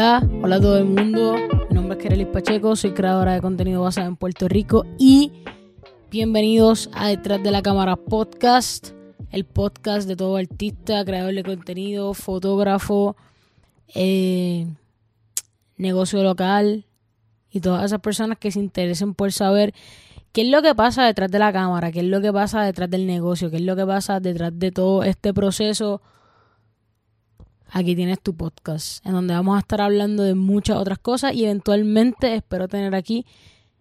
Hola, a todo el mundo. Mi nombre es Kerelis Pacheco, soy creadora de contenido basado en Puerto Rico y bienvenidos a Detrás de la Cámara Podcast, el podcast de todo artista, creador de contenido, fotógrafo, eh, negocio local y todas esas personas que se interesen por saber qué es lo que pasa detrás de la cámara, qué es lo que pasa detrás del negocio, qué es lo que pasa detrás de todo este proceso aquí tienes tu podcast, en donde vamos a estar hablando de muchas otras cosas y eventualmente espero tener aquí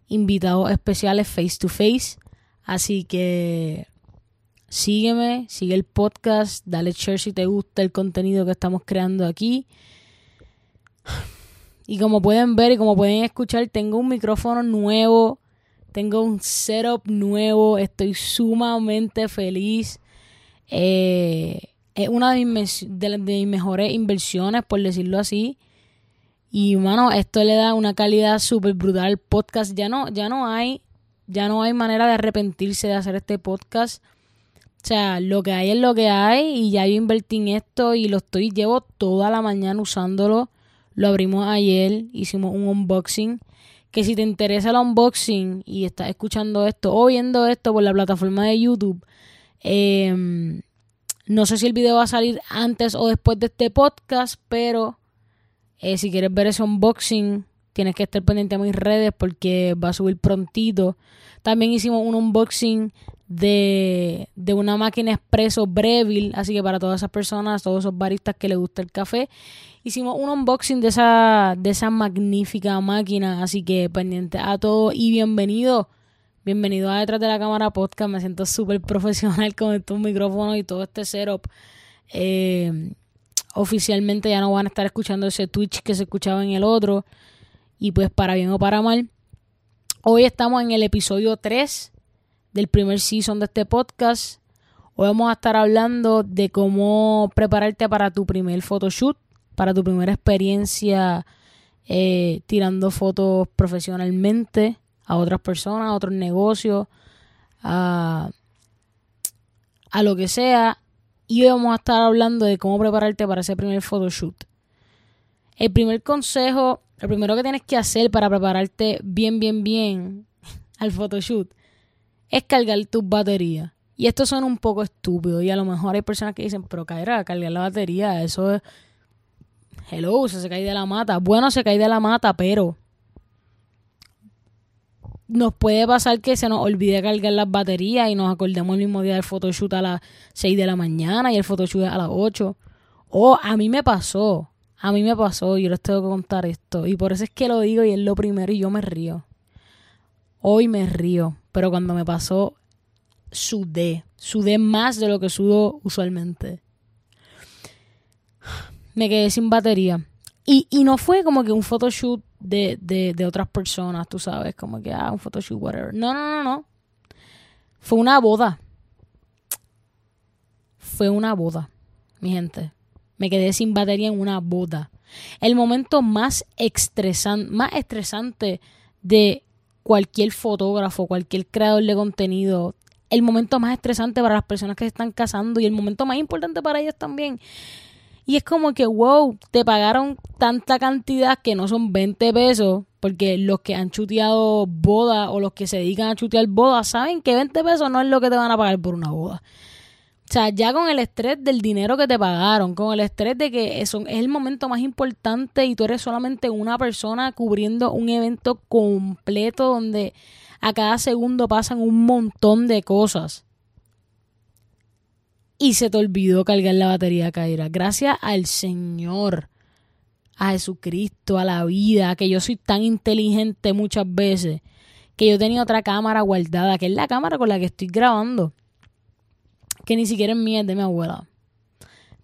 invitados especiales face to face. Así que sígueme, sigue el podcast, dale share si te gusta el contenido que estamos creando aquí. Y como pueden ver y como pueden escuchar, tengo un micrófono nuevo, tengo un setup nuevo, estoy sumamente feliz. Eh, es una de mis, de, mis mejores inversiones, por decirlo así. Y mano, esto le da una calidad súper brutal al podcast. Ya no, ya no hay, ya no hay manera de arrepentirse de hacer este podcast. O sea, lo que hay es lo que hay y ya yo invertí en esto y lo estoy, llevo toda la mañana usándolo. Lo abrimos ayer, hicimos un unboxing. Que si te interesa el unboxing y estás escuchando esto o viendo esto por la plataforma de YouTube, eh, no sé si el video va a salir antes o después de este podcast, pero eh, si quieres ver ese unboxing, tienes que estar pendiente a mis redes porque va a subir prontito. También hicimos un unboxing de, de una máquina expreso Breville, así que para todas esas personas, todos esos baristas que les gusta el café, hicimos un unboxing de esa, de esa magnífica máquina, así que pendiente a todo y bienvenido Bienvenido a Detrás de la Cámara Podcast. Me siento súper profesional con estos micrófonos y todo este setup. Eh, oficialmente ya no van a estar escuchando ese Twitch que se escuchaba en el otro. Y pues para bien o para mal. Hoy estamos en el episodio 3 del primer season de este podcast. Hoy vamos a estar hablando de cómo prepararte para tu primer photoshoot, para tu primera experiencia eh, tirando fotos profesionalmente a otras personas, a otros negocios, a, a lo que sea. Y hoy vamos a estar hablando de cómo prepararte para ese primer photoshoot. El primer consejo, lo primero que tienes que hacer para prepararte bien, bien, bien al photoshoot es cargar tus baterías. Y esto suena un poco estúpido y a lo mejor hay personas que dicen, pero caerá, cargar la batería, eso es... Hello, se cae de la mata. Bueno, se cae de la mata, pero nos puede pasar que se nos olvide cargar las baterías y nos acordemos el mismo día del photoshoot a las 6 de la mañana y el photoshoot a las 8. O a mí me pasó, a mí me pasó, yo les tengo que contar esto. Y por eso es que lo digo y es lo primero y yo me río. Hoy me río, pero cuando me pasó, sudé. Sudé más de lo que sudo usualmente. Me quedé sin batería. Y, y no fue como que un photoshoot de, de, de otras personas, tú sabes, como que, ah, un photoshoot, whatever. No, no, no, no. Fue una boda. Fue una boda, mi gente. Me quedé sin batería en una boda. El momento más estresante, más estresante de cualquier fotógrafo, cualquier creador de contenido, el momento más estresante para las personas que se están casando y el momento más importante para ellos también y es como que, wow, te pagaron tanta cantidad que no son 20 pesos, porque los que han chuteado boda o los que se dedican a chutear boda saben que 20 pesos no es lo que te van a pagar por una boda. O sea, ya con el estrés del dinero que te pagaron, con el estrés de que es el momento más importante y tú eres solamente una persona cubriendo un evento completo donde a cada segundo pasan un montón de cosas y se te olvidó cargar la batería, Kaira. Gracias al Señor, a Jesucristo, a la vida, que yo soy tan inteligente muchas veces, que yo tenía otra cámara guardada, que es la cámara con la que estoy grabando, que ni siquiera es mía, es de mi abuela.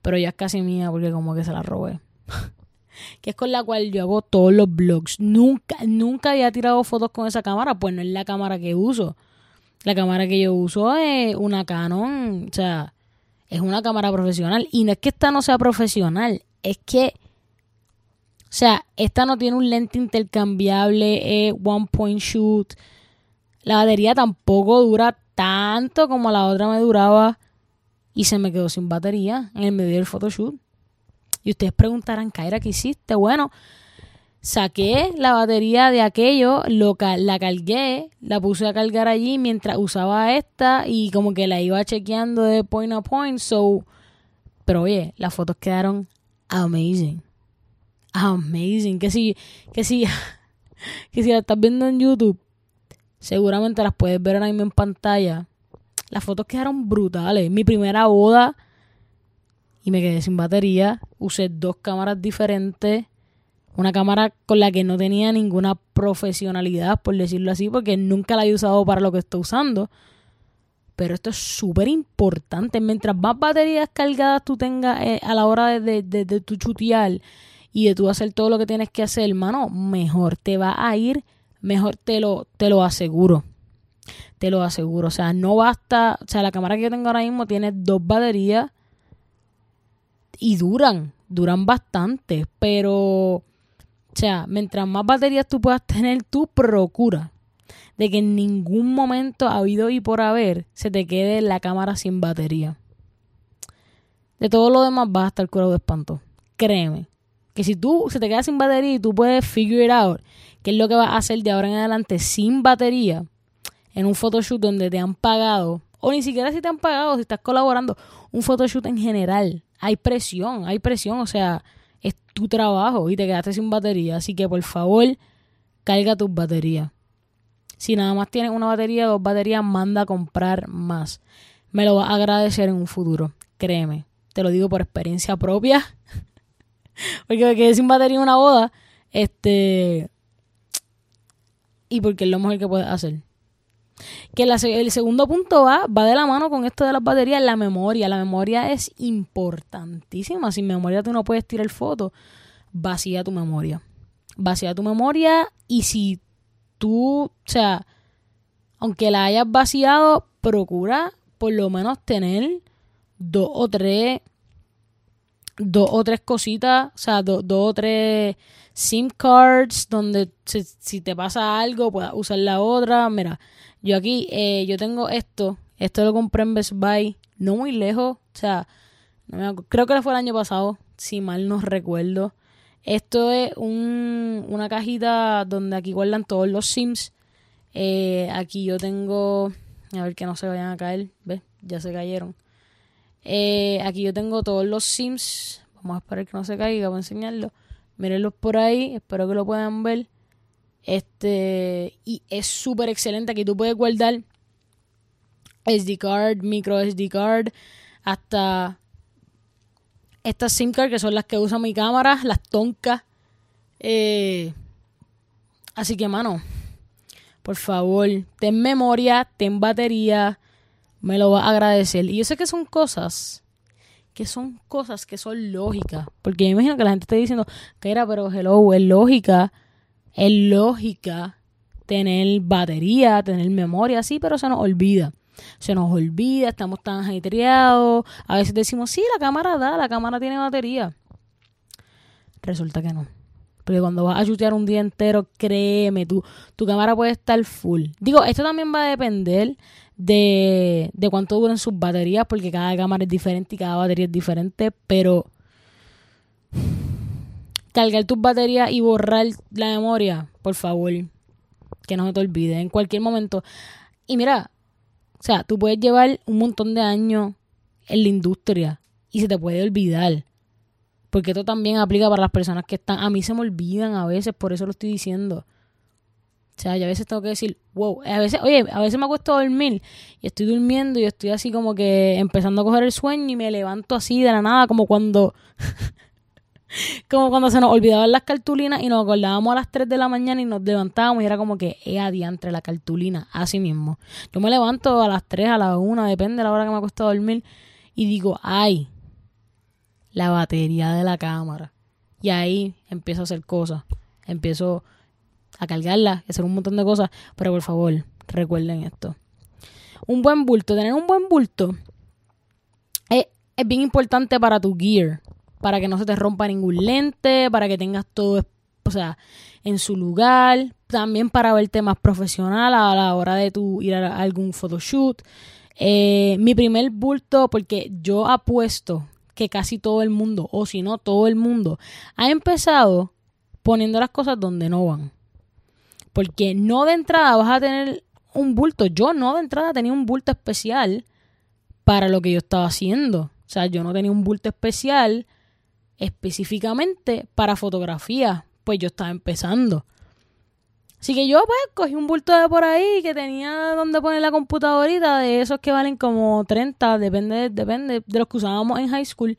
Pero ya es casi mía porque como que se la robé. que es con la cual yo hago todos los vlogs. Nunca, nunca había tirado fotos con esa cámara, pues no es la cámara que uso. La cámara que yo uso es una Canon, o sea, es una cámara profesional. Y no es que esta no sea profesional, es que, o sea, esta no tiene un lente intercambiable, es one point shoot. La batería tampoco dura tanto como la otra me duraba. Y se me quedó sin batería en el medio del photoshoot. Y ustedes preguntarán, Kaira, ¿qué hiciste? Bueno, saqué la batería de aquello, lo, la cargué, la puse a cargar allí mientras usaba esta y como que la iba chequeando de point a point. So, pero oye, las fotos quedaron amazing. Amazing. Que si, que si, que si la estás viendo en YouTube, seguramente las puedes ver ahora mismo en pantalla. Las fotos quedaron brutales. Mi primera boda y me quedé sin batería. Usé dos cámaras diferentes una cámara con la que no tenía ninguna profesionalidad, por decirlo así, porque nunca la he usado para lo que estoy usando. Pero esto es súper importante. Mientras más baterías cargadas tú tengas eh, a la hora de, de, tu chutear y de tú hacer todo lo que tienes que hacer, hermano, mejor te va a ir, mejor te lo, te lo aseguro. Te lo aseguro. O sea, no basta. O sea, la cámara que yo tengo ahora mismo tiene dos baterías y duran, duran bastante, pero o sea, mientras más baterías tú puedas tener, tú procura de que en ningún momento ha habido y por haber se te quede la cámara sin batería. De todo lo demás vas a estar curado de espanto. Créeme. Que si tú se te queda sin batería y tú puedes figure out qué es lo que vas a hacer de ahora en adelante sin batería en un photoshoot donde te han pagado, o ni siquiera si te han pagado, si estás colaborando, un photoshoot en general. Hay presión, hay presión, o sea, es tu trabajo y te quedaste sin batería. Así que por favor, carga tus baterías. Si nada más tienes una batería, dos baterías, manda a comprar más. Me lo vas a agradecer en un futuro. Créeme. Te lo digo por experiencia propia. porque me quedé sin batería en una boda. Este. Y porque es lo mejor que puedes hacer. Que el segundo punto va, va de la mano con esto de las baterías, la memoria. La memoria es importantísima. Sin memoria tú no puedes tirar fotos. Vacía tu memoria. Vacía tu memoria y si tú, o sea, aunque la hayas vaciado, procura por lo menos tener dos o tres, dos o tres cositas, o sea, dos o tres SIM cards donde si, te pasa algo puedas usar la otra. Mira, yo aquí, eh, yo tengo esto. Esto lo compré en Best Buy, no muy lejos. O sea, creo que fue el año pasado, si mal no recuerdo. Esto es un, una cajita donde aquí guardan todos los Sims. Eh, aquí yo tengo. A ver que no se vayan a caer. ¿Ves? Ya se cayeron. Eh, aquí yo tengo todos los Sims. Vamos a esperar que no se caiga para enseñarlo. Mírenlos por ahí, espero que lo puedan ver. Este, y es súper excelente. Aquí tú puedes guardar SD card, micro SD card, hasta estas SIM card que son las que usa mi cámara, las toncas. Eh, así que, mano, por favor, ten memoria, ten batería, me lo va a agradecer. Y yo sé que son cosas que son cosas que son lógicas. Porque yo imagino que la gente está diciendo, que era, pero hello, es lógica, es lógica tener batería, tener memoria, sí, pero se nos olvida. Se nos olvida, estamos tan ajetreados. A veces decimos, sí, la cámara da, la cámara tiene batería. Resulta que no. Porque cuando vas a chutear un día entero, créeme, tu, tu cámara puede estar full. Digo, esto también va a depender de, de cuánto duran sus baterías, porque cada cámara es diferente y cada batería es diferente, pero cargar tus baterías y borrar la memoria, por favor, que no se te olvide en cualquier momento. Y mira, o sea, tú puedes llevar un montón de años en la industria y se te puede olvidar. Porque esto también aplica para las personas que están. A mí se me olvidan a veces, por eso lo estoy diciendo. O sea, yo a veces tengo que decir, wow, a veces, oye, a veces me acuesto a dormir y estoy durmiendo y estoy así como que empezando a coger el sueño y me levanto así de la nada, como cuando, como cuando se nos olvidaban las cartulinas y nos acordábamos a las 3 de la mañana y nos levantábamos y era como que, eh, adiantre la cartulina, así mismo. Yo me levanto a las 3, a las 1, depende de la hora que me acuesto a dormir y digo, ay, la batería de la cámara. Y ahí empiezo a hacer cosas. Empiezo a cargarla y hacer un montón de cosas. Pero por favor, recuerden esto. Un buen bulto, tener un buen bulto es, es bien importante para tu gear. Para que no se te rompa ningún lente, para que tengas todo, o sea, en su lugar. También para verte más profesional a la hora de tu ir a algún photoshoot. Eh, mi primer bulto, porque yo apuesto que casi todo el mundo, o si no todo el mundo, ha empezado poniendo las cosas donde no van. Porque no de entrada vas a tener un bulto. Yo no de entrada tenía un bulto especial para lo que yo estaba haciendo. O sea, yo no tenía un bulto especial específicamente para fotografía. Pues yo estaba empezando. Así que yo pues cogí un bulto de por ahí que tenía donde poner la computadorita de esos que valen como 30, depende, depende de los que usábamos en high school.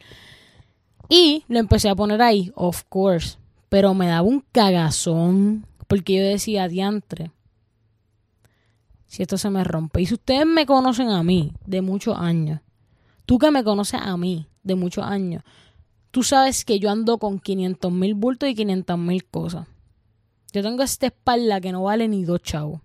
Y lo empecé a poner ahí, of course. Pero me daba un cagazón porque yo decía, diantre, si esto se me rompe. Y si ustedes me conocen a mí de muchos años, tú que me conoces a mí de muchos años, tú sabes que yo ando con 500 mil bultos y 500 mil cosas. Yo tengo esta espalda que no vale ni dos chavos.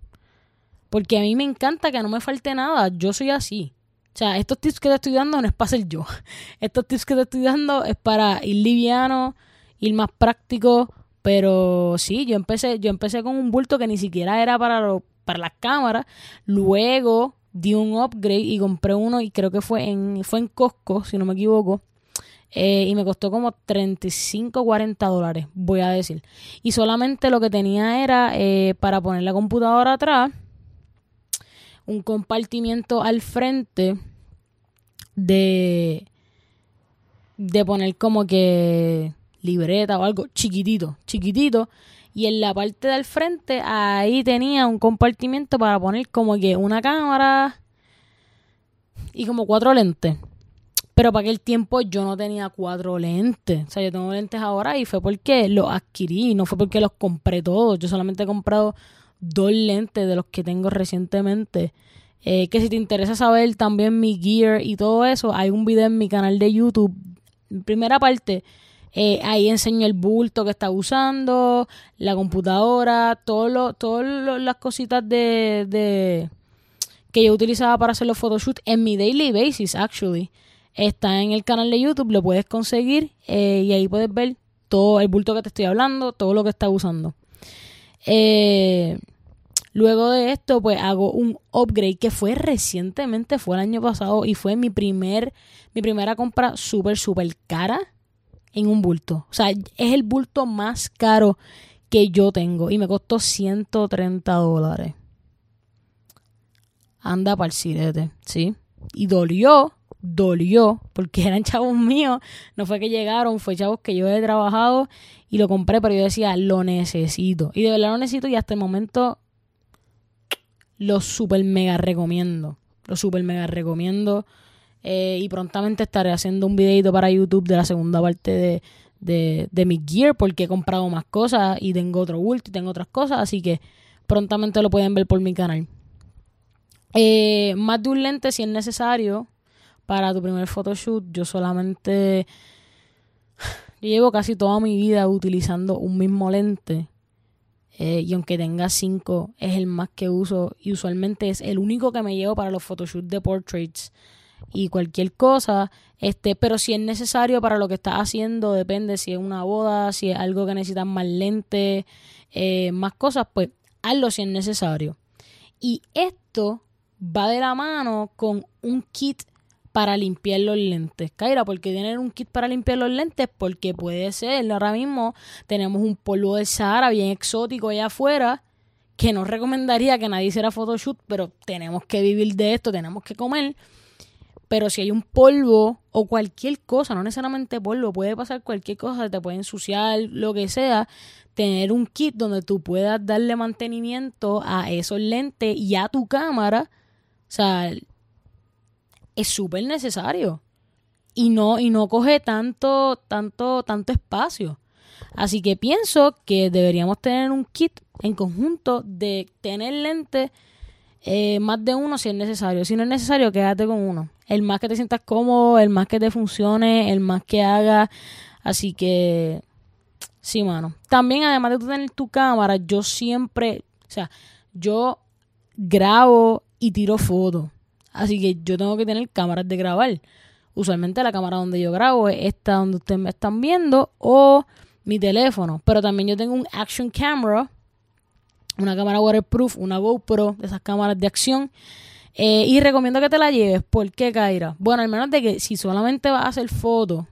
Porque a mí me encanta que no me falte nada. Yo soy así. O sea, estos tips que te estoy dando no es para ser yo. Estos tips que te estoy dando es para ir liviano, ir más práctico. Pero sí, yo empecé, yo empecé con un bulto que ni siquiera era para, para las cámaras. Luego di un upgrade y compré uno y creo que fue en, fue en Costco, si no me equivoco. Eh, y me costó como 35, 40 dólares, voy a decir. Y solamente lo que tenía era eh, para poner la computadora atrás, un compartimiento al frente de, de poner como que libreta o algo chiquitito, chiquitito. Y en la parte del frente ahí tenía un compartimiento para poner como que una cámara y como cuatro lentes. Pero para aquel tiempo yo no tenía cuatro lentes. O sea, yo tengo lentes ahora y fue porque los adquirí, no fue porque los compré todos. Yo solamente he comprado dos lentes de los que tengo recientemente. Eh, que si te interesa saber también mi gear y todo eso, hay un video en mi canal de YouTube. Primera parte, eh, ahí enseño el bulto que estaba usando, la computadora, todo todas las cositas de, de, que yo utilizaba para hacer los photoshoots en mi daily basis, actually. Está en el canal de YouTube, lo puedes conseguir eh, y ahí puedes ver todo el bulto que te estoy hablando, todo lo que está usando. Eh, luego de esto, pues hago un upgrade que fue recientemente, fue el año pasado y fue mi primer, mi primera compra súper, súper cara en un bulto. O sea, es el bulto más caro que yo tengo y me costó 130 dólares. Anda para el sirete, ¿sí? Y dolió dolió porque eran chavos míos, no fue que llegaron, fue chavos que yo he trabajado y lo compré, pero yo decía, lo necesito. Y de verdad lo necesito y hasta el momento lo super mega recomiendo. Lo super mega recomiendo. Eh, y prontamente estaré haciendo un videito para YouTube de la segunda parte de, de, de, mi gear porque he comprado más cosas y tengo otro bulto y tengo otras cosas, así que prontamente lo pueden ver por mi canal. Eh, más de un lente si es necesario para tu primer photoshoot. Yo solamente llevo casi toda mi vida utilizando un mismo lente. Eh, y aunque tenga cinco, es el más que uso. Y usualmente es el único que me llevo para los photoshoots de portraits y cualquier cosa. Este, pero si es necesario para lo que estás haciendo, depende si es una boda, si es algo que necesitas más lente, eh, más cosas, pues hazlo si es necesario. Y esto va de la mano con un kit para limpiar los lentes. Kaira, ¿por qué tener un kit para limpiar los lentes? Porque puede ser, ahora mismo tenemos un polvo de Sahara bien exótico allá afuera que no recomendaría que nadie hiciera photoshoot, pero tenemos que vivir de esto, tenemos que comer. Pero si hay un polvo o cualquier cosa, no necesariamente polvo, puede pasar cualquier cosa, te puede ensuciar, lo que sea, tener un kit donde tú puedas darle mantenimiento a esos lentes y a tu cámara. O sea, es súper necesario. Y no, y no coge tanto, tanto, tanto espacio. Así que pienso que deberíamos tener un kit en conjunto de tener lentes eh, más de uno si es necesario. Si no es necesario, quédate con uno. El más que te sientas cómodo, el más que te funcione, el más que haga. Así que, sí, mano. También, además de tú tener tu cámara, yo siempre, o sea, yo grabo y tiro fotos. Así que yo tengo que tener cámaras de grabar. Usualmente la cámara donde yo grabo es esta donde ustedes me están viendo o mi teléfono. Pero también yo tengo un action camera, una cámara waterproof, una GoPro, esas cámaras de acción. Eh, y recomiendo que te la lleves. ¿Por qué, Kaira? Bueno, al menos de que si solamente vas a hacer fotos,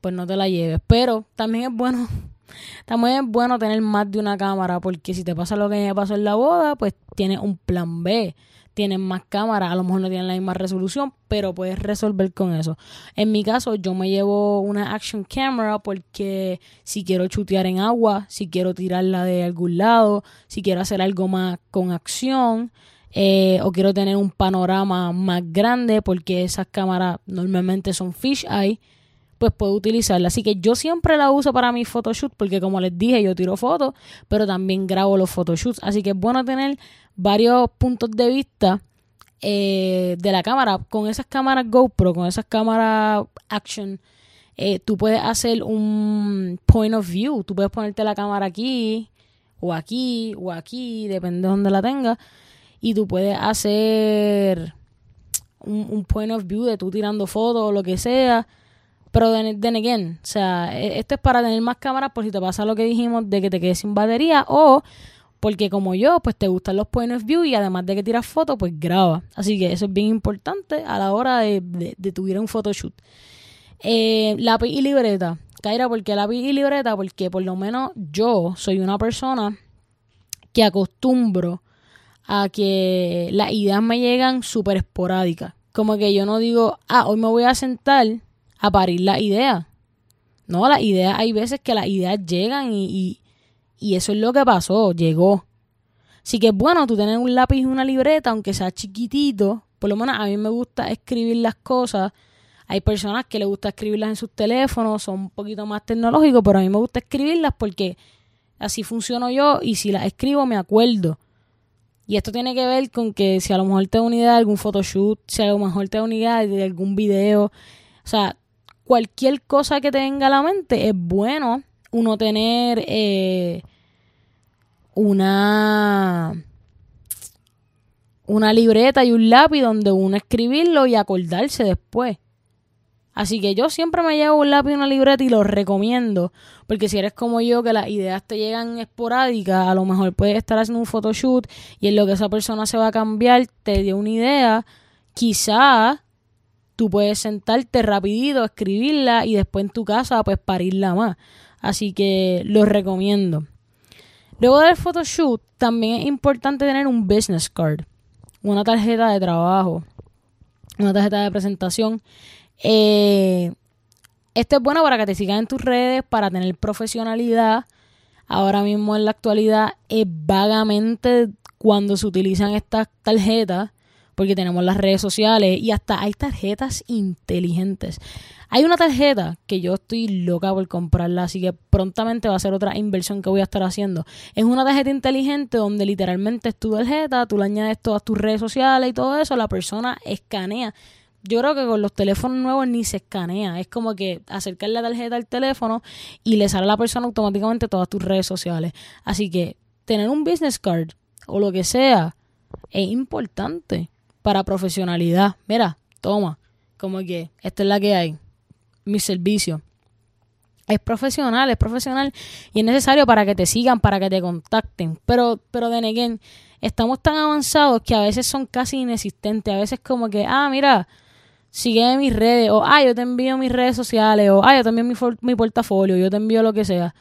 pues no te la lleves. Pero también es bueno También es bueno tener más de una cámara porque si te pasa lo que me pasó en la boda, pues tienes un plan B. Tienes más cámaras, a lo mejor no tienen la misma resolución, pero puedes resolver con eso. En mi caso, yo me llevo una action camera porque si quiero chutear en agua, si quiero tirarla de algún lado, si quiero hacer algo más con acción, eh, o quiero tener un panorama más grande porque esas cámaras normalmente son fish eye pues puedo utilizarla. Así que yo siempre la uso para mis photoshoots porque como les dije, yo tiro fotos, pero también grabo los photoshoots. Así que es bueno tener varios puntos de vista eh, de la cámara. Con esas cámaras GoPro, con esas cámaras Action, eh, tú puedes hacer un point of view. Tú puedes ponerte la cámara aquí, o aquí, o aquí, depende de donde la tengas. Y tú puedes hacer un, un point of view de tú tirando fotos o lo que sea pero then, again, o sea, e, esto es para tener más cámaras por si te pasa lo que dijimos de que te quedes sin batería o porque como yo, pues te gustan los point of view y además de que tiras fotos, pues graba. Así que eso es bien importante a la hora de, de, de tuviera un photoshoot. Eh, lápiz y libreta. Kaira, ¿por qué lápiz y libreta? Porque por lo menos yo soy una persona que acostumbro a que las ideas me llegan súper esporádicas. Como que yo no digo, ah, hoy me voy a sentar a parir la idea. No, las ideas, hay veces que las ideas llegan y, y, eso es lo que pasó, llegó. Así que es bueno tú tener un lápiz y una libreta, aunque sea chiquitito. Por lo menos a mí me gusta escribir las cosas. Hay personas que les gusta escribirlas en sus teléfonos, son un poquito más tecnológicos, pero a mí me gusta escribirlas porque así funciono yo y si las escribo me acuerdo. Y esto tiene que ver con que si a lo mejor te da una idea de algún photoshoot, si a lo mejor te da una idea de algún video, o sea, cualquier cosa que te venga a la mente, es bueno uno tener eh, una una libreta y un lápiz donde uno escribirlo y acordarse después. Así que yo siempre me llevo un lápiz y una libreta y lo recomiendo. Porque si eres como yo, que las ideas te llegan esporádicas, a lo mejor puedes estar haciendo un photoshoot y en lo que esa persona se va a cambiar te dio una idea. Quizá tú puedes sentarte rapidito, escribirla y después en tu casa pues parirla más. Así que lo recomiendo. Luego del photoshoot también es importante tener un business card, una tarjeta de trabajo, una tarjeta de presentación. Eh, esto es bueno para que te sigan en tus redes, para tener profesionalidad. Ahora mismo en la actualidad es vagamente cuando se utilizan estas tarjetas porque tenemos las redes sociales y hasta hay tarjetas inteligentes. Hay una tarjeta que yo estoy loca por comprarla, así que prontamente va a ser otra inversión que voy a estar haciendo. Es una tarjeta inteligente donde literalmente es tu tarjeta, tú le añades todas tus redes sociales y todo eso, la persona escanea. Yo creo que con los teléfonos nuevos ni se escanea. Es como que acercar la tarjeta al teléfono y le sale a la persona automáticamente todas tus redes sociales. Así que tener un business card o lo que sea es importante para profesionalidad. Mira, toma, como que esta es la que hay, mi servicio. Es profesional, es profesional y es necesario para que te sigan, para que te contacten. Pero, pero de again, estamos tan avanzados que a veces son casi inexistentes. A veces como que, ah, mira, sigue mis redes, o ah, yo te envío mis redes sociales, o ah, yo te mi, mi portafolio, yo te envío lo que sea.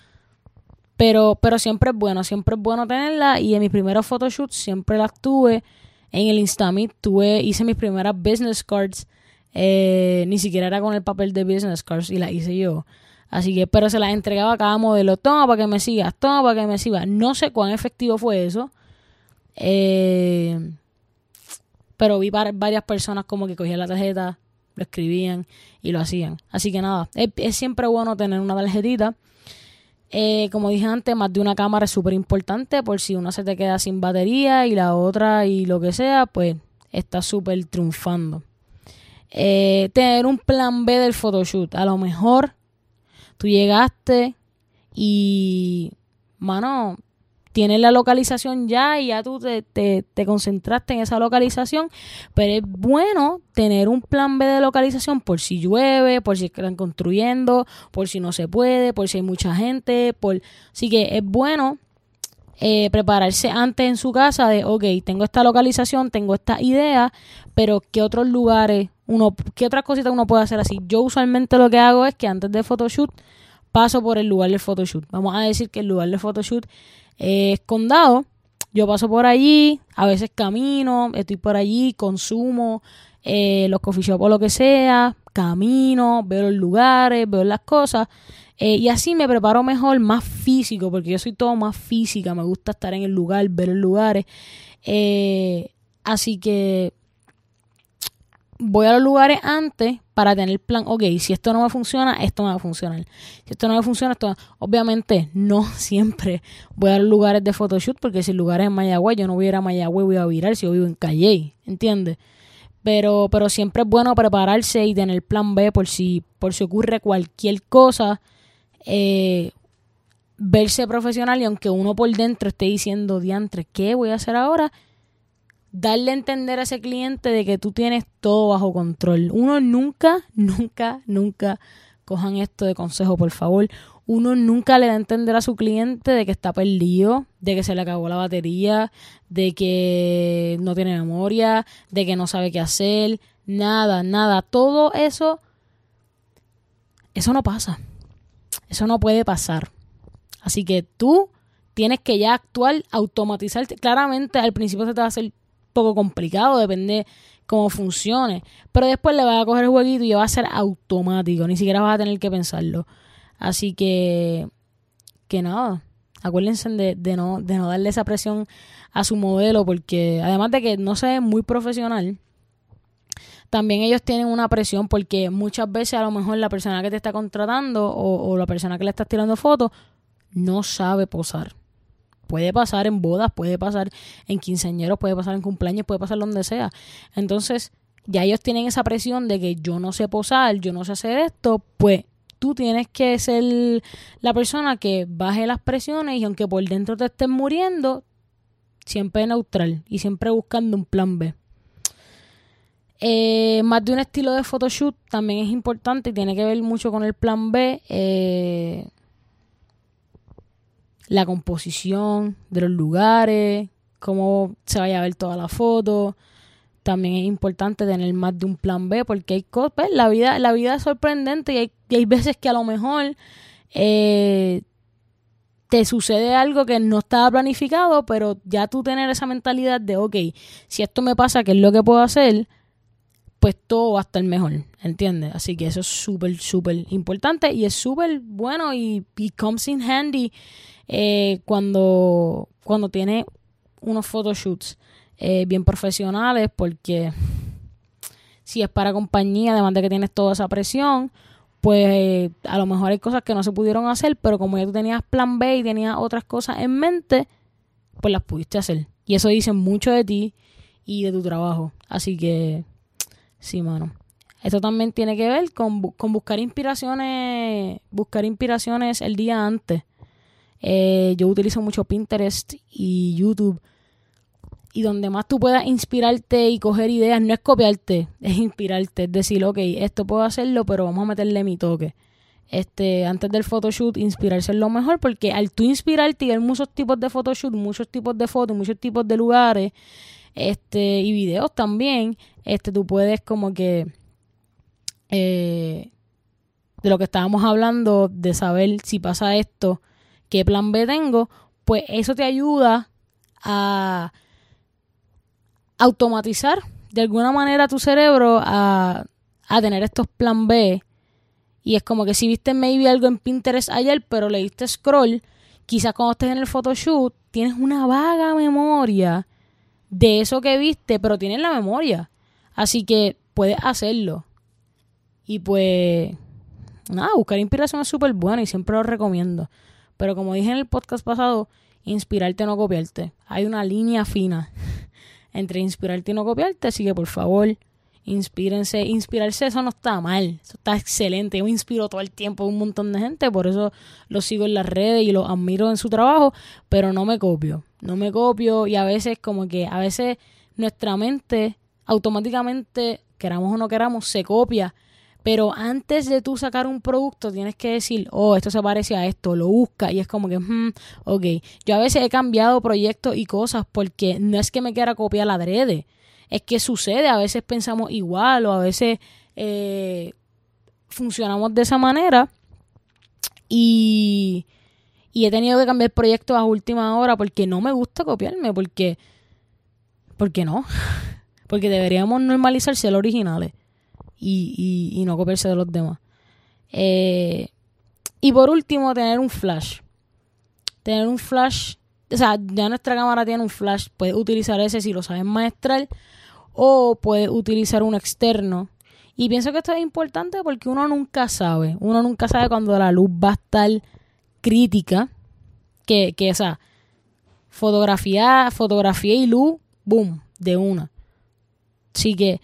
Pero, pero siempre es bueno, siempre es bueno tenerla. Y en mis primeros photoshoots siempre las tuve en el Instamit tuve, hice mis primeras business cards. Eh, ni siquiera era con el papel de business cards y las hice yo. Así que, pero se las entregaba a cada modelo. Toma para que me sigas, toma para que me sigas. No sé cuán efectivo fue eso. Eh, pero vi varias personas como que cogían la tarjeta, lo escribían y lo hacían. Así que nada, es siempre bueno tener una tarjetita eh, como dije antes, más de una cámara es súper importante por si una se te queda sin batería y la otra y lo que sea, pues está súper triunfando. Eh, tener un plan B del photoshoot. A lo mejor tú llegaste y, mano, tienes la localización ya y ya tú te, te, concentraste en esa localización, pero es bueno tener un plan B de localización por si llueve, por si están construyendo, por si no se puede, por si hay mucha gente, por... Así que es bueno eh, prepararse antes en su casa de, ok, tengo esta localización, tengo esta idea, pero ¿qué otros lugares, uno, qué otras cositas uno puede hacer así? Yo usualmente lo que hago es que antes de photoshoot paso por el lugar del photoshoot. Vamos a decir que el lugar del photoshoot es condado. Yo paso por allí, a veces camino, estoy por allí, consumo eh, los coffee shop o lo que sea, camino, veo los lugares, veo las cosas. Eh, y así me preparo mejor, más físico, porque yo soy todo más física, me gusta estar en el lugar, ver los lugares. Eh, así que voy a los lugares antes para tener plan, ok, si esto no me funciona, esto me va a funcionar. Si esto no me funciona, esto obviamente no siempre voy a los lugares de photoshoot, porque si el lugar es en Mayagüez, yo no voy a ir a Mayagüez, voy a virar si yo vivo en Calle, ¿entiendes? Pero, pero siempre es bueno prepararse y tener plan B por si, por si ocurre cualquier cosa. Eh, verse profesional y aunque uno por dentro esté diciendo, diantre, ¿qué voy a hacer ahora? Darle a entender a ese cliente de que tú tienes todo bajo control. Uno nunca, nunca, nunca cojan esto de consejo, por favor. Uno nunca le da a entender a su cliente de que está perdido, de que se le acabó la batería, de que no tiene memoria, de que no sabe qué hacer, nada, nada. Todo eso, eso no pasa. Eso no puede pasar. Así que tú tienes que ya actuar, automatizarte. Claramente al principio se te va a hacer poco complicado, depende cómo funcione. Pero después le vas a coger el jueguito y va a ser automático, ni siquiera vas a tener que pensarlo. Así que, que nada, acuérdense de, no, de no darle esa presión a su modelo, porque además de que no se ve muy profesional, también ellos tienen una presión porque muchas veces a lo mejor la persona que te está contratando o, o la persona que le estás tirando fotos no sabe posar. Puede pasar en bodas, puede pasar en quinceañeros, puede pasar en cumpleaños, puede pasar donde sea. Entonces, ya ellos tienen esa presión de que yo no sé posar, yo no sé hacer esto, pues tú tienes que ser la persona que baje las presiones y aunque por dentro te estés muriendo, siempre neutral y siempre buscando un plan B. Eh, más de un estilo de photoshoot también es importante y tiene que ver mucho con el plan B. Eh, la composición de los lugares, cómo se vaya a ver toda la foto. También es importante tener más de un plan B porque hay cosas, pues, la vida, la vida es sorprendente y hay, veces que a lo mejor eh, te sucede algo que no estaba planificado, pero ya tú tener esa mentalidad de, ok, si esto me pasa, ¿qué es lo que puedo hacer? Pues todo va a estar mejor, ¿entiendes? Así que eso es súper, súper importante y es súper bueno y, y comes in handy eh, cuando, cuando tiene unos photoshoots eh, bien profesionales, porque si es para compañía, además de que tienes toda esa presión, pues a lo mejor hay cosas que no se pudieron hacer, pero como ya tú tenías plan B y tenías otras cosas en mente, pues las pudiste hacer. Y eso dice mucho de ti y de tu trabajo. Así que, sí, mano. Esto también tiene que ver con, con buscar inspiraciones, buscar inspiraciones el día antes. Eh, yo utilizo mucho Pinterest y YouTube. Y donde más tú puedas inspirarte y coger ideas, no es copiarte, es inspirarte. Es decir, ok, esto puedo hacerlo, pero vamos a meterle mi toque. Este, antes del photoshoot, inspirarse es lo mejor, porque al tú inspirarte y ver muchos tipos de photoshoot, muchos tipos de fotos, muchos tipos de lugares, este, y videos también, este, tú puedes como que eh, de lo que estábamos hablando, de saber si pasa esto, qué plan B tengo, pues eso te ayuda a automatizar de alguna manera tu cerebro a, tener estos plan B. Y es como que si viste maybe algo en Pinterest ayer, pero le diste scroll, quizás cuando estés en el photoshoot tienes una vaga memoria de eso que viste, pero tienes la memoria. Así que puedes hacerlo. Y pues, nada, buscar inspiración es súper bueno y siempre lo recomiendo. Pero como dije en el podcast pasado, inspirarte no copiarte. Hay una línea fina entre inspirarte y no copiarte, así que por favor, inspírense. Inspirarse, eso no está mal, eso está excelente. Yo inspiro todo el tiempo a un montón de gente, por eso lo sigo en las redes y lo admiro en su trabajo, pero no me copio. No me copio y a veces como que a veces nuestra mente automáticamente, queramos o no queramos, se copia pero antes de tú sacar un producto, tienes que decir, oh, esto se parece a esto, lo busca y es como que, hmm, ok. Yo a veces he cambiado proyectos y cosas porque no es que me quiera copiar la adrede, es que sucede, a veces pensamos igual o a veces eh, funcionamos de esa manera Y, y he tenido que cambiar proyectos a última hora porque no me gusta copiarme, porque, porque no. Porque deberíamos normalizar ser originales y, y, no copiarse de los demás. Eh, y por último, tener un flash. Tener un flash. O sea, ya nuestra cámara tiene un flash. Puedes utilizar ese si lo sabes maestrar. O puedes utilizar un externo. Y pienso que esto es importante porque uno nunca sabe. Uno nunca sabe cuando la luz va a estar crítica. Que, que o fotografía, fotografía y luz, boom, de una. Así que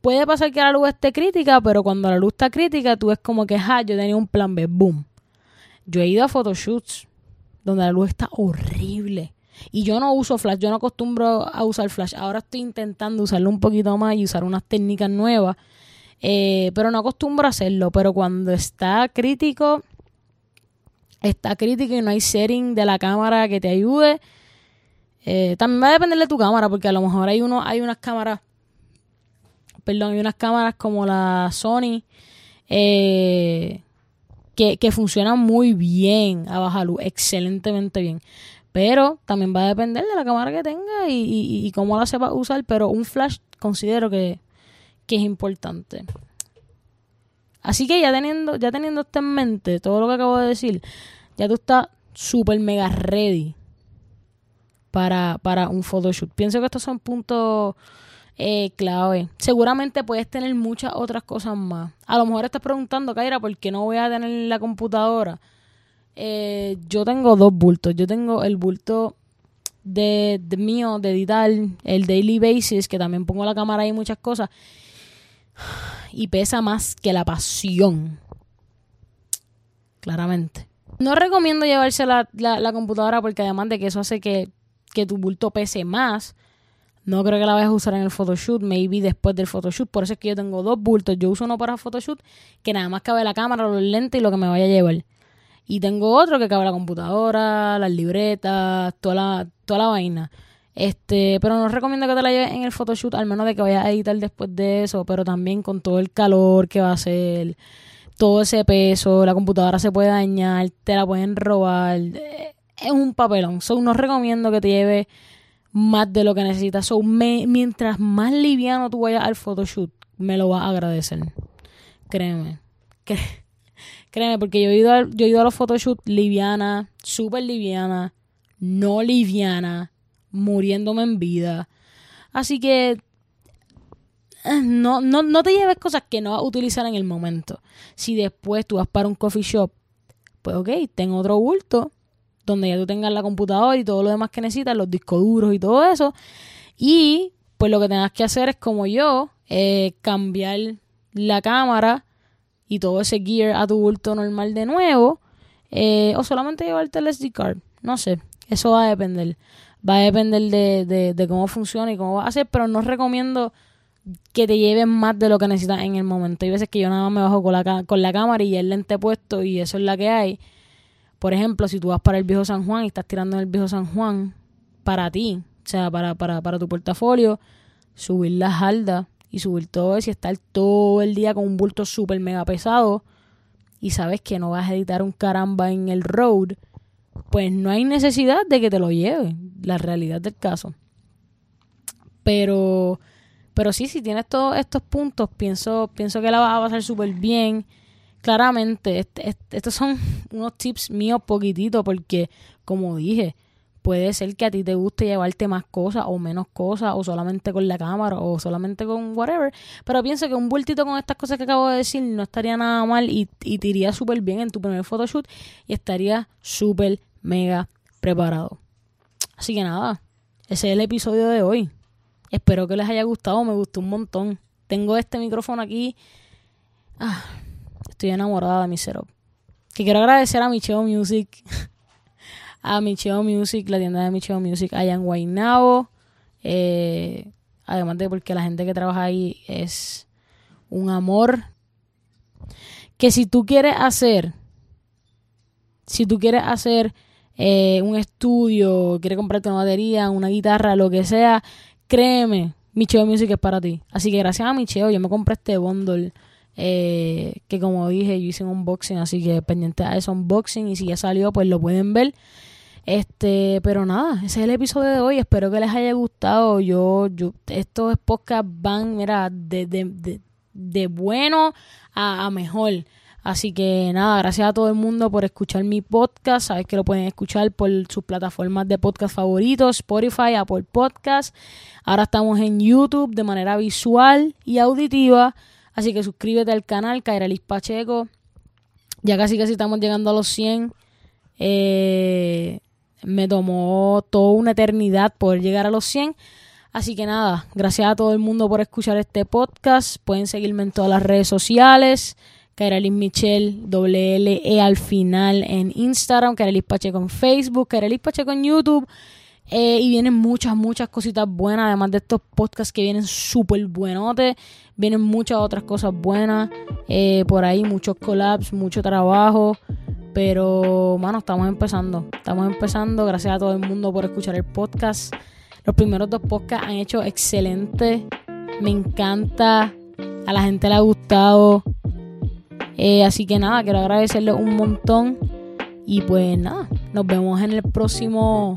puede pasar que la luz esté crítica, pero cuando la luz está crítica, tú es como que, ja, yo tenía un plan B, boom. Yo he ido a photoshoots donde la luz está horrible. Y yo no uso flash, yo no acostumbro a usar flash. Ahora estoy intentando usarlo un poquito más y usar unas técnicas nuevas. Eh, pero no acostumbro a hacerlo. Pero cuando está crítico, está crítico y no hay setting de la cámara que te ayude. Eh, también va a depender de tu cámara, porque a lo mejor hay uno, hay unas cámaras, perdón, hay unas cámaras como la Sony eh, que, que funcionan muy bien a baja luz, excelentemente bien. Pero también va a depender de la cámara que tenga y, y, cómo la sepa usar. Pero un flash considero que, que, es importante. Así que ya teniendo, ya teniendo esto en mente, todo lo que acabo de decir, ya tú estás súper mega ready para, para un photoshoot. Pienso que estos son puntos eh, clave. Seguramente puedes tener muchas otras cosas más. A lo mejor estás preguntando, Kaira, ¿por qué no voy a tener la computadora? Eh, yo tengo dos bultos. Yo tengo el bulto de, mío, de editar, el daily basis, que también pongo la cámara y muchas cosas. Y pesa más que la pasión. Claramente. No recomiendo llevarse la, computadora porque además de que eso hace que tu bulto pese más. No creo que la vayas a usar en el photoshoot, maybe después del photoshoot. Por eso es que yo tengo dos bultos. Yo uso uno para photoshoot, que nada más cabe la cámara, los lentes y lo que me vaya a llevar. Y tengo otro que cabe la computadora, las libretas, toda la, toda la vaina. Este, pero no recomiendo que te la lleves en el photoshoot, al menos de que vayas a editar después de eso, pero también con todo el calor que va a ser, todo ese peso, la computadora se puede dañar, te la pueden robar es un papelón. So, no recomiendo que te lleve más de lo que necesitas. So, mientras más liviano tú vayas al photoshoot, me lo vas a agradecer. Créeme. créeme, porque yo he ido yo he ido a los photoshoots liviana, súper liviana, no liviana, muriéndome en vida. Así que eh, no, no, no te lleves cosas que no vas a utilizar en el momento. Si después tú vas para un coffee shop, pues ok, ten otro bulto donde ya tú tengas la computadora y todo lo demás que necesitas, los discos duros y todo eso. Y pues lo que tengas que hacer es como yo, eh, cambiar la cámara y todo ese gear a tu bulto normal de nuevo. Eh, o solamente llevarte el SD card. No sé, eso va a depender. Va a depender de, de, cómo funciona y cómo va a hacer, pero no recomiendo que te lleven más de lo que necesitas en el momento. Hay veces que yo nada más me bajo con la, con la cámara y el lente puesto y eso es la que hay. Por ejemplo, si tú vas para el viejo San Juan y estás tirando en el viejo San Juan para ti, o sea, para, para, para tu portafolio, subir la jalda y subir todo eso y estar todo el día con un bulto súper mega pesado y sabes que no vas a editar un caramba en el road, pues no hay necesidad de que te lo lleve, la realidad del caso. Pero, pero sí, si tienes todos estos puntos, pienso, pienso que la vas a pasar súper bien claramente, estos son unos tips míos poquititos porque, como dije, puede ser que a ti te guste llevarte más cosas o menos cosas o solamente con la cámara o solamente con whatever. Pero pienso que un bultito con estas cosas que acabo de decir no estaría nada mal y, y te iría súper bien en tu primer photoshoot y estaría súper mega preparado. Así que nada, ese es el episodio de hoy. Espero que les haya gustado, me gustó un montón. Tengo este micrófono aquí. Ah, Estoy enamorada de mi setup. Que quiero agradecer a Micheo Music. a Micheo Music, la tienda de Micheo Music allá en Guaynabo. Eh, además de porque la gente que trabaja ahí es un amor. Que si tú quieres hacer, si tú quieres hacer eh, un estudio, quieres comprarte una batería, una guitarra, lo que sea, créeme, Micheo Music es para ti. Así que gracias a Micheo yo me compré este bundle Eh, que como dije, yo hice un unboxing, así que pendiente a ese unboxing y si ya salió, pues lo pueden ver. Este, pero nada, ese es el episodio de hoy. Espero que les haya gustado. Yo, yo, estos podcasts van, mira, de, de, de, de bueno a, mejor. Así que nada, gracias a todo el mundo por escuchar mi podcast. Sabes que lo pueden escuchar por sus plataformas de podcast favoritos, Spotify, Apple Podcast. Ahora estamos en YouTube de manera visual y auditiva. Así que suscríbete al canal, Liz Pacheco. Ya casi casi estamos llegando a los 100. Eh, me tomó toda una eternidad poder llegar a los 100. Así que nada, gracias a todo el mundo por escuchar este podcast. Pueden seguirme en todas las redes sociales. Liz Michelle, doble L E al final en Instagram, Liz Pacheco en Facebook, Liz Pacheco en YouTube. Eh, y vienen muchas, muchas cositas buenas, además de estos podcasts que vienen súper buenotes. Vienen muchas otras cosas buenas. Eh, por ahí muchos collabs, mucho trabajo. Pero, mano, estamos empezando. Estamos empezando. Gracias a todo el mundo por escuchar el podcast. Los primeros dos podcasts han hecho excelente. Me encanta. A la gente le ha gustado. Eh, así que nada, quiero agradecerle un montón. Y pues nada, nos vemos en el próximo